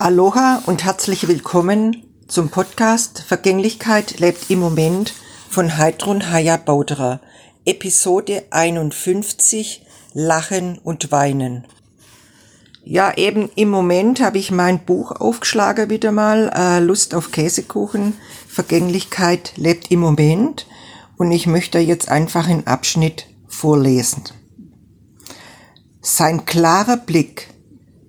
Aloha und herzlich willkommen zum Podcast Vergänglichkeit lebt im Moment von Heidrun Haya Bauderer, Episode 51 Lachen und Weinen. Ja, eben im Moment habe ich mein Buch aufgeschlagen wieder mal, äh, Lust auf Käsekuchen, Vergänglichkeit lebt im Moment und ich möchte jetzt einfach einen Abschnitt vorlesen. Sein klarer Blick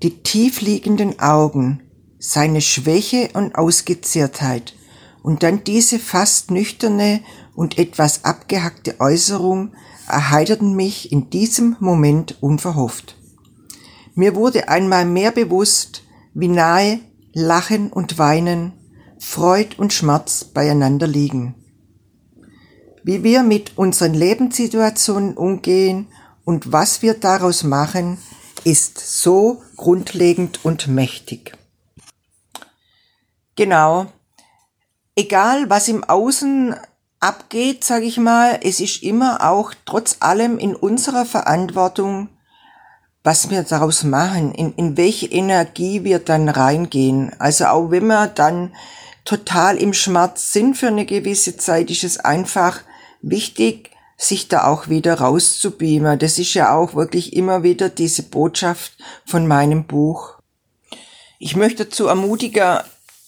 die tiefliegenden Augen, seine Schwäche und Ausgezehrtheit und dann diese fast nüchterne und etwas abgehackte Äußerung erheiterten mich in diesem Moment unverhofft. Mir wurde einmal mehr bewusst, wie nahe Lachen und Weinen, Freud und Schmerz beieinander liegen. Wie wir mit unseren Lebenssituationen umgehen und was wir daraus machen, ist so grundlegend und mächtig. Genau. Egal, was im Außen abgeht, sage ich mal, es ist immer auch trotz allem in unserer Verantwortung, was wir daraus machen, in, in welche Energie wir dann reingehen. Also auch wenn wir dann total im Schmerz sind für eine gewisse Zeit, ist es einfach wichtig, sich da auch wieder rauszubeamen. Das ist ja auch wirklich immer wieder diese Botschaft von meinem Buch. Ich möchte zu ermutigen,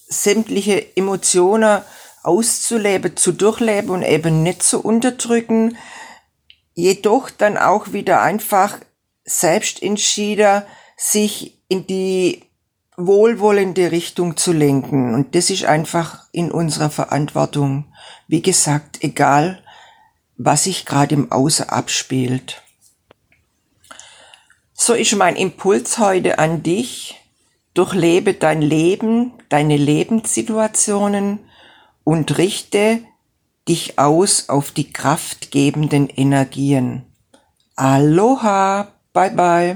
sämtliche Emotionen auszuleben, zu durchleben und eben nicht zu unterdrücken, jedoch dann auch wieder einfach selbst entschieden, sich in die wohlwollende Richtung zu lenken. Und das ist einfach in unserer Verantwortung. Wie gesagt, egal was sich gerade im Außen abspielt. So ist mein Impuls heute an dich. Durchlebe dein Leben, deine Lebenssituationen und richte dich aus auf die kraftgebenden Energien. Aloha, bye bye.